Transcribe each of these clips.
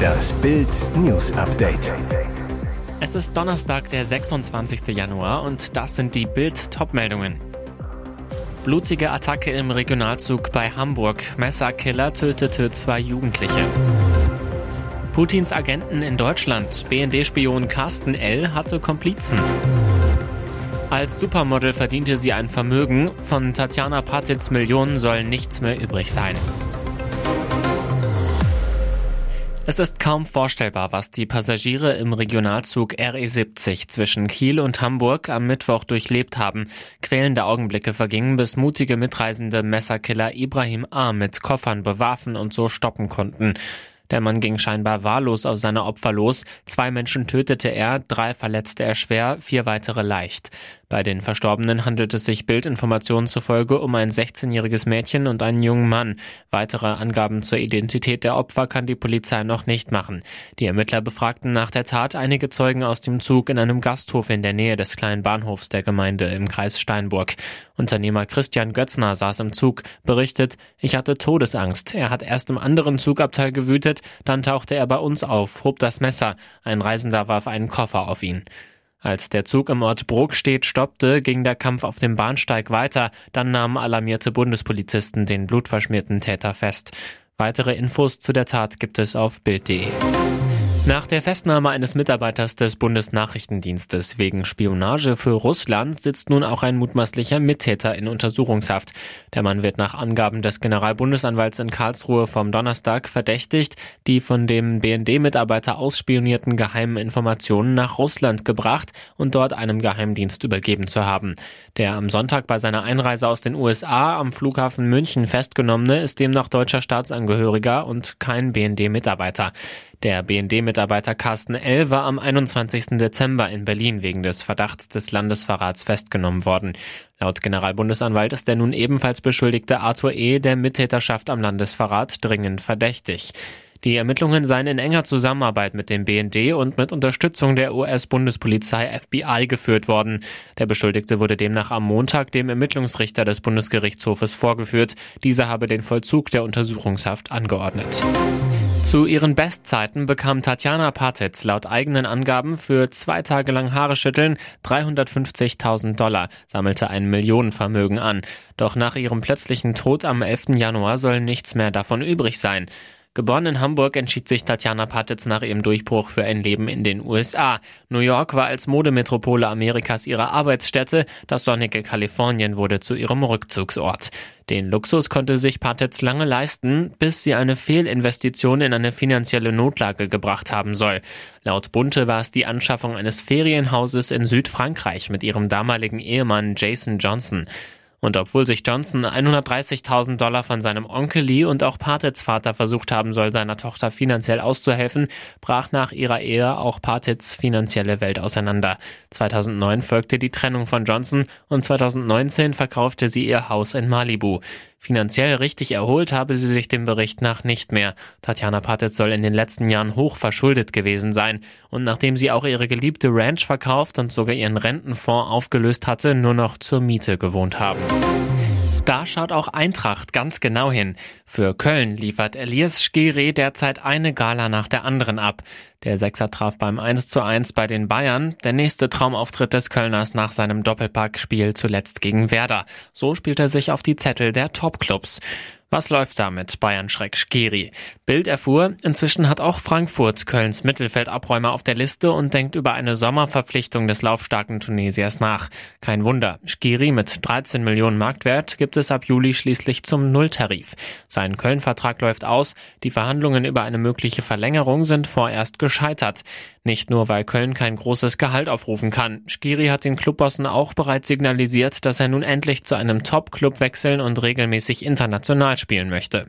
Das Bild News Update. Es ist Donnerstag, der 26. Januar und das sind die Bild Topmeldungen. Blutige Attacke im Regionalzug bei Hamburg. Messerkiller tötete zwei Jugendliche. Putins Agenten in Deutschland. BND-Spion Carsten L. hatte Komplizen. Als Supermodel verdiente sie ein Vermögen. Von Tatjana Patitz Millionen soll nichts mehr übrig sein. Es ist kaum vorstellbar, was die Passagiere im Regionalzug RE70 zwischen Kiel und Hamburg am Mittwoch durchlebt haben. Quälende Augenblicke vergingen, bis mutige Mitreisende Messerkiller Ibrahim A. mit Koffern bewarfen und so stoppen konnten. Der Mann ging scheinbar wahllos auf seine Opfer los. Zwei Menschen tötete er, drei verletzte er schwer, vier weitere leicht. Bei den Verstorbenen handelt es sich Bildinformationen zufolge um ein 16-jähriges Mädchen und einen jungen Mann. Weitere Angaben zur Identität der Opfer kann die Polizei noch nicht machen. Die Ermittler befragten nach der Tat einige Zeugen aus dem Zug in einem Gasthof in der Nähe des kleinen Bahnhofs der Gemeinde im Kreis Steinburg. Unternehmer Christian Götzner saß im Zug, berichtet, ich hatte Todesangst. Er hat erst im anderen Zugabteil gewütet, dann tauchte er bei uns auf, hob das Messer. Ein Reisender warf einen Koffer auf ihn. Als der Zug im Ort Brokstedt stoppte, ging der Kampf auf dem Bahnsteig weiter. Dann nahmen alarmierte Bundespolizisten den blutverschmierten Täter fest. Weitere Infos zu der Tat gibt es auf Bild.de. Nach der Festnahme eines Mitarbeiters des Bundesnachrichtendienstes wegen Spionage für Russland sitzt nun auch ein mutmaßlicher Mittäter in Untersuchungshaft. Der Mann wird nach Angaben des Generalbundesanwalts in Karlsruhe vom Donnerstag verdächtigt, die von dem BND-Mitarbeiter ausspionierten geheimen Informationen nach Russland gebracht und dort einem Geheimdienst übergeben zu haben. Der am Sonntag bei seiner Einreise aus den USA am Flughafen München festgenommene ist demnach deutscher Staatsangehöriger und kein BND-Mitarbeiter. Der BND-Mitarbeiter Carsten L. war am 21. Dezember in Berlin wegen des Verdachts des Landesverrats festgenommen worden. Laut Generalbundesanwalt ist der nun ebenfalls beschuldigte Arthur E. der Mittäterschaft am Landesverrat dringend verdächtig. Die Ermittlungen seien in enger Zusammenarbeit mit dem BND und mit Unterstützung der US-Bundespolizei FBI geführt worden. Der Beschuldigte wurde demnach am Montag dem Ermittlungsrichter des Bundesgerichtshofes vorgeführt. Dieser habe den Vollzug der Untersuchungshaft angeordnet. Zu ihren Bestzeiten bekam Tatjana Patitz laut eigenen Angaben für zwei Tage lang Haare schütteln 350.000 Dollar, sammelte ein Millionenvermögen an. Doch nach ihrem plötzlichen Tod am 11. Januar soll nichts mehr davon übrig sein. Geboren in Hamburg entschied sich Tatjana Patitz nach ihrem Durchbruch für ein Leben in den USA. New York war als Modemetropole Amerikas ihre Arbeitsstätte, das sonnige Kalifornien wurde zu ihrem Rückzugsort. Den Luxus konnte sich Patitz lange leisten, bis sie eine Fehlinvestition in eine finanzielle Notlage gebracht haben soll. Laut Bunte war es die Anschaffung eines Ferienhauses in Südfrankreich mit ihrem damaligen Ehemann Jason Johnson. Und obwohl sich Johnson 130.000 Dollar von seinem Onkel lieh und auch Patits Vater versucht haben soll, seiner Tochter finanziell auszuhelfen, brach nach ihrer Ehe auch Patits finanzielle Welt auseinander. 2009 folgte die Trennung von Johnson und 2019 verkaufte sie ihr Haus in Malibu. Finanziell richtig erholt habe sie sich dem Bericht nach nicht mehr. Tatjana Patitz soll in den letzten Jahren hoch verschuldet gewesen sein. Und nachdem sie auch ihre geliebte Ranch verkauft und sogar ihren Rentenfonds aufgelöst hatte, nur noch zur Miete gewohnt haben. Da schaut auch Eintracht ganz genau hin. Für Köln liefert Elias Skiri derzeit eine Gala nach der anderen ab. Der Sechser traf beim 1 zu 1 bei den Bayern, der nächste Traumauftritt des Kölners nach seinem Doppelpackspiel zuletzt gegen Werder. So spielt er sich auf die Zettel der Topclubs. Was läuft damit? Bayern Schreck Skiri. Bild erfuhr, inzwischen hat auch Frankfurt Kölns Mittelfeldabräumer auf der Liste und denkt über eine Sommerverpflichtung des laufstarken Tunesiers nach. Kein Wunder. Skiri mit 13 Millionen Marktwert gibt es ab Juli schließlich zum Nulltarif. Sein Köln-Vertrag läuft aus. Die Verhandlungen über eine mögliche Verlängerung sind vorerst gescheitert. Nicht nur, weil Köln kein großes Gehalt aufrufen kann. Skiri hat den Clubbossen auch bereits signalisiert, dass er nun endlich zu einem Top-Club wechseln und regelmäßig international spielen möchte.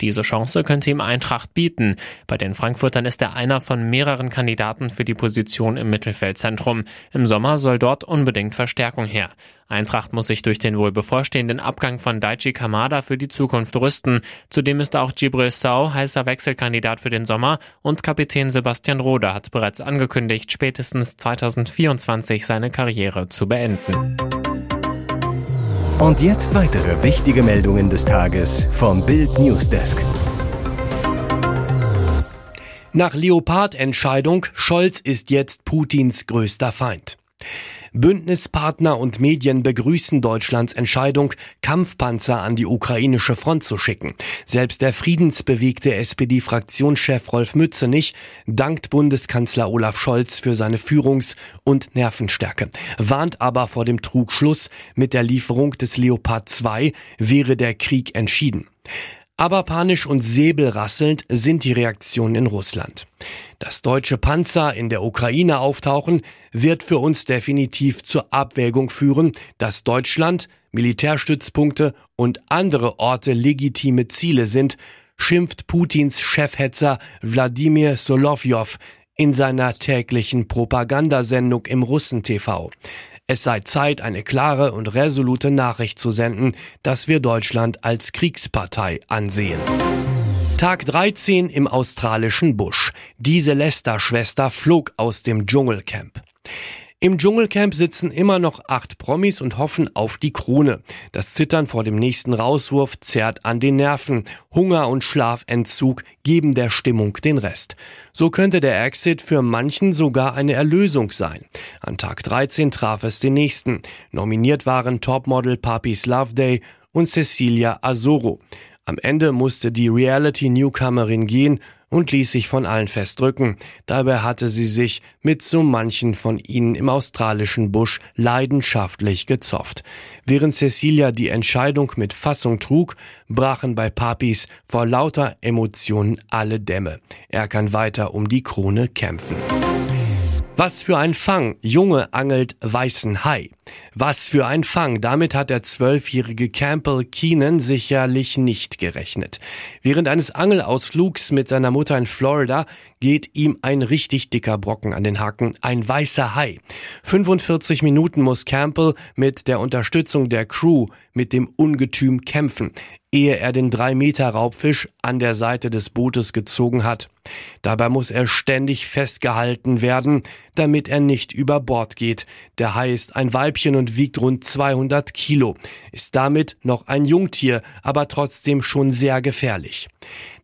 Diese Chance könnte ihm Eintracht bieten. Bei den Frankfurtern ist er einer von mehreren Kandidaten für die Position im Mittelfeldzentrum. Im Sommer soll dort unbedingt Verstärkung her. Eintracht muss sich durch den wohl bevorstehenden Abgang von Daichi Kamada für die Zukunft rüsten. Zudem ist auch Gibril Sau heißer Wechselkandidat für den Sommer und Kapitän Sebastian Rode hat bereits angekündigt, spätestens 2024 seine Karriere zu beenden. Und jetzt weitere wichtige Meldungen des Tages vom Bild Newsdesk. Nach Leopard-Entscheidung, Scholz ist jetzt Putins größter Feind. Bündnispartner und Medien begrüßen Deutschlands Entscheidung, Kampfpanzer an die ukrainische Front zu schicken. Selbst der friedensbewegte SPD-Fraktionschef Rolf Mützenich dankt Bundeskanzler Olaf Scholz für seine Führungs- und Nervenstärke, warnt aber vor dem Trugschluss, mit der Lieferung des Leopard 2 wäre der Krieg entschieden. Aber panisch und säbelrasselnd sind die Reaktionen in Russland. Dass deutsche Panzer in der Ukraine auftauchen, wird für uns definitiv zur Abwägung führen, dass Deutschland, Militärstützpunkte und andere Orte legitime Ziele sind, schimpft Putins Chefhetzer Wladimir Solovjow in seiner täglichen Propagandasendung im Russen-TV. Es sei Zeit, eine klare und resolute Nachricht zu senden, dass wir Deutschland als Kriegspartei ansehen. Tag 13 im australischen Busch. Diese Lester-Schwester flog aus dem Dschungelcamp. Im Dschungelcamp sitzen immer noch acht Promis und hoffen auf die Krone. Das Zittern vor dem nächsten Rauswurf zerrt an den Nerven. Hunger und Schlafentzug geben der Stimmung den Rest. So könnte der Exit für manchen sogar eine Erlösung sein. An Tag 13 traf es den nächsten. Nominiert waren Topmodel Papis Love Day und Cecilia Azoro. Am Ende musste die Reality-Newcomerin gehen und ließ sich von allen festdrücken. Dabei hatte sie sich mit so manchen von ihnen im australischen Busch leidenschaftlich gezofft. Während Cecilia die Entscheidung mit Fassung trug, brachen bei Papis vor lauter Emotionen alle Dämme. Er kann weiter um die Krone kämpfen. Was für ein Fang! Junge angelt weißen Hai. Was für ein Fang! Damit hat der zwölfjährige Campbell Keenan sicherlich nicht gerechnet. Während eines Angelausflugs mit seiner Mutter in Florida geht ihm ein richtig dicker Brocken an den Haken, ein weißer Hai. 45 Minuten muss Campbell mit der Unterstützung der Crew mit dem Ungetüm kämpfen ehe er den drei Meter Raubfisch an der Seite des Bootes gezogen hat. Dabei muss er ständig festgehalten werden, damit er nicht über Bord geht. Der Hai ist ein Weibchen und wiegt rund 200 Kilo, ist damit noch ein Jungtier, aber trotzdem schon sehr gefährlich.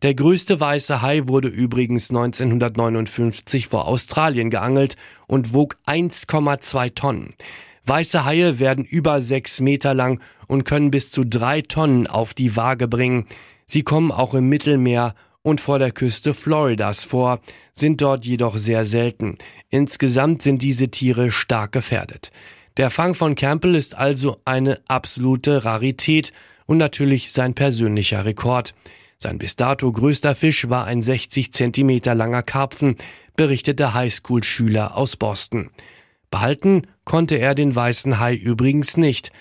Der größte weiße Hai wurde übrigens 1959 vor Australien geangelt und wog 1,2 Tonnen. Weiße Haie werden über sechs Meter lang und können bis zu drei Tonnen auf die Waage bringen. Sie kommen auch im Mittelmeer und vor der Küste Floridas vor, sind dort jedoch sehr selten. Insgesamt sind diese Tiere stark gefährdet. Der Fang von Campbell ist also eine absolute Rarität und natürlich sein persönlicher Rekord. Sein bis dato größter Fisch war ein 60 Zentimeter langer Karpfen, berichtete Highschool-Schüler aus Boston. Behalten konnte er den weißen Hai übrigens nicht,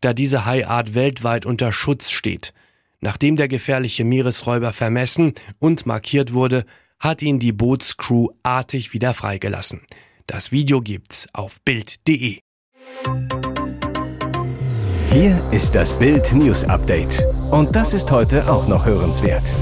da diese Haiart weltweit unter Schutz steht. Nachdem der gefährliche Meeresräuber vermessen und markiert wurde, hat ihn die Bootscrew artig wieder freigelassen. Das Video gibt's auf Bild.de. Hier ist das Bild News Update. Und das ist heute auch noch hörenswert.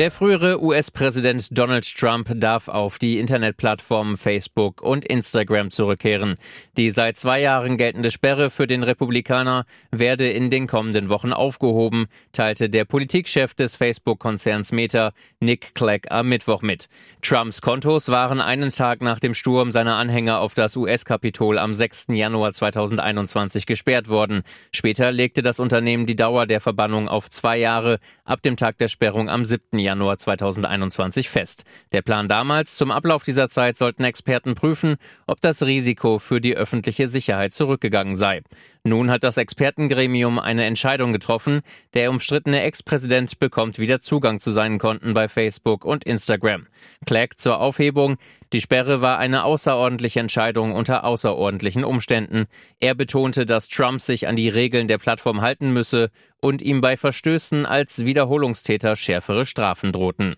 Der frühere US-Präsident Donald Trump darf auf die Internetplattformen Facebook und Instagram zurückkehren. Die seit zwei Jahren geltende Sperre für den Republikaner werde in den kommenden Wochen aufgehoben, teilte der Politikchef des Facebook-Konzerns Meta, Nick Clegg, am Mittwoch mit. Trumps Kontos waren einen Tag nach dem Sturm seiner Anhänger auf das US-Kapitol am 6. Januar 2021 gesperrt worden. Später legte das Unternehmen die Dauer der Verbannung auf zwei Jahre ab dem Tag der Sperrung am 7. Januar. Januar 2021 fest. Der Plan damals, zum Ablauf dieser Zeit sollten Experten prüfen, ob das Risiko für die öffentliche Sicherheit zurückgegangen sei. Nun hat das Expertengremium eine Entscheidung getroffen. Der umstrittene Ex-Präsident bekommt wieder Zugang zu seinen Konten bei Facebook und Instagram. Clegg zur Aufhebung. Die Sperre war eine außerordentliche Entscheidung unter außerordentlichen Umständen. Er betonte, dass Trump sich an die Regeln der Plattform halten müsse und ihm bei Verstößen als Wiederholungstäter schärfere Strafen drohten.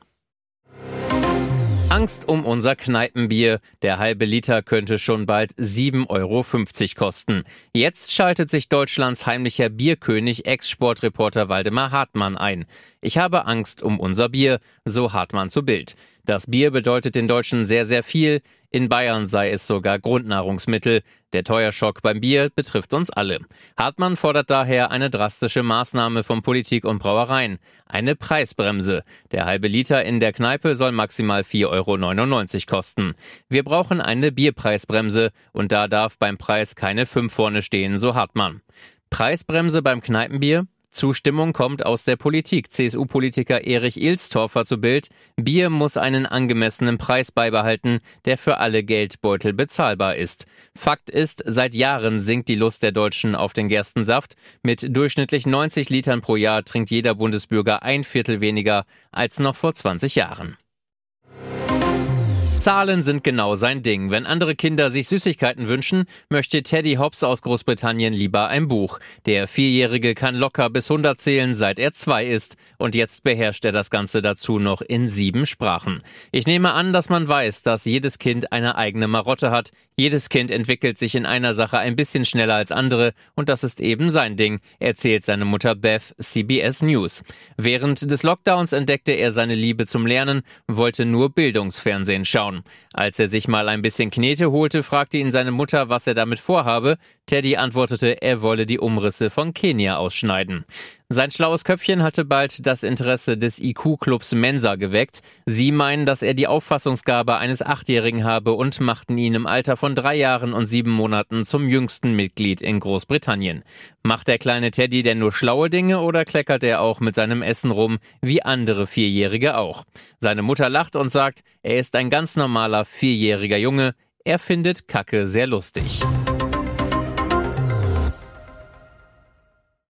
Angst um unser Kneipenbier. Der halbe Liter könnte schon bald 7,50 Euro kosten. Jetzt schaltet sich Deutschlands heimlicher Bierkönig Ex-Sportreporter Waldemar Hartmann ein. Ich habe Angst um unser Bier, so Hartmann zu Bild. Das Bier bedeutet den Deutschen sehr, sehr viel. In Bayern sei es sogar Grundnahrungsmittel. Der Teuerschock beim Bier betrifft uns alle. Hartmann fordert daher eine drastische Maßnahme von Politik und Brauereien. Eine Preisbremse. Der halbe Liter in der Kneipe soll maximal 4,99 Euro kosten. Wir brauchen eine Bierpreisbremse und da darf beim Preis keine 5 vorne stehen, so Hartmann. Preisbremse beim Kneipenbier? Zustimmung kommt aus der Politik. CSU-Politiker Erich Ilstorfer zu Bild. Bier muss einen angemessenen Preis beibehalten, der für alle Geldbeutel bezahlbar ist. Fakt ist, seit Jahren sinkt die Lust der Deutschen auf den Gerstensaft. Mit durchschnittlich 90 Litern pro Jahr trinkt jeder Bundesbürger ein Viertel weniger als noch vor 20 Jahren. Zahlen sind genau sein Ding. Wenn andere Kinder sich Süßigkeiten wünschen, möchte Teddy Hobbs aus Großbritannien lieber ein Buch. Der Vierjährige kann locker bis 100 zählen, seit er zwei ist. Und jetzt beherrscht er das Ganze dazu noch in sieben Sprachen. Ich nehme an, dass man weiß, dass jedes Kind eine eigene Marotte hat. Jedes Kind entwickelt sich in einer Sache ein bisschen schneller als andere. Und das ist eben sein Ding, erzählt seine Mutter Beth CBS News. Während des Lockdowns entdeckte er seine Liebe zum Lernen, wollte nur Bildungsfernsehen schauen schauen. Als er sich mal ein bisschen Knete holte, fragte ihn seine Mutter, was er damit vorhabe. Teddy antwortete, er wolle die Umrisse von Kenia ausschneiden. Sein schlaues Köpfchen hatte bald das Interesse des IQ-Clubs Mensa geweckt. Sie meinen, dass er die Auffassungsgabe eines Achtjährigen habe und machten ihn im Alter von drei Jahren und sieben Monaten zum jüngsten Mitglied in Großbritannien. Macht der kleine Teddy denn nur schlaue Dinge oder kleckert er auch mit seinem Essen rum, wie andere Vierjährige auch? Seine Mutter lacht und sagt, er ist ein ganz normaler vierjähriger Junge. Er findet Kacke sehr lustig.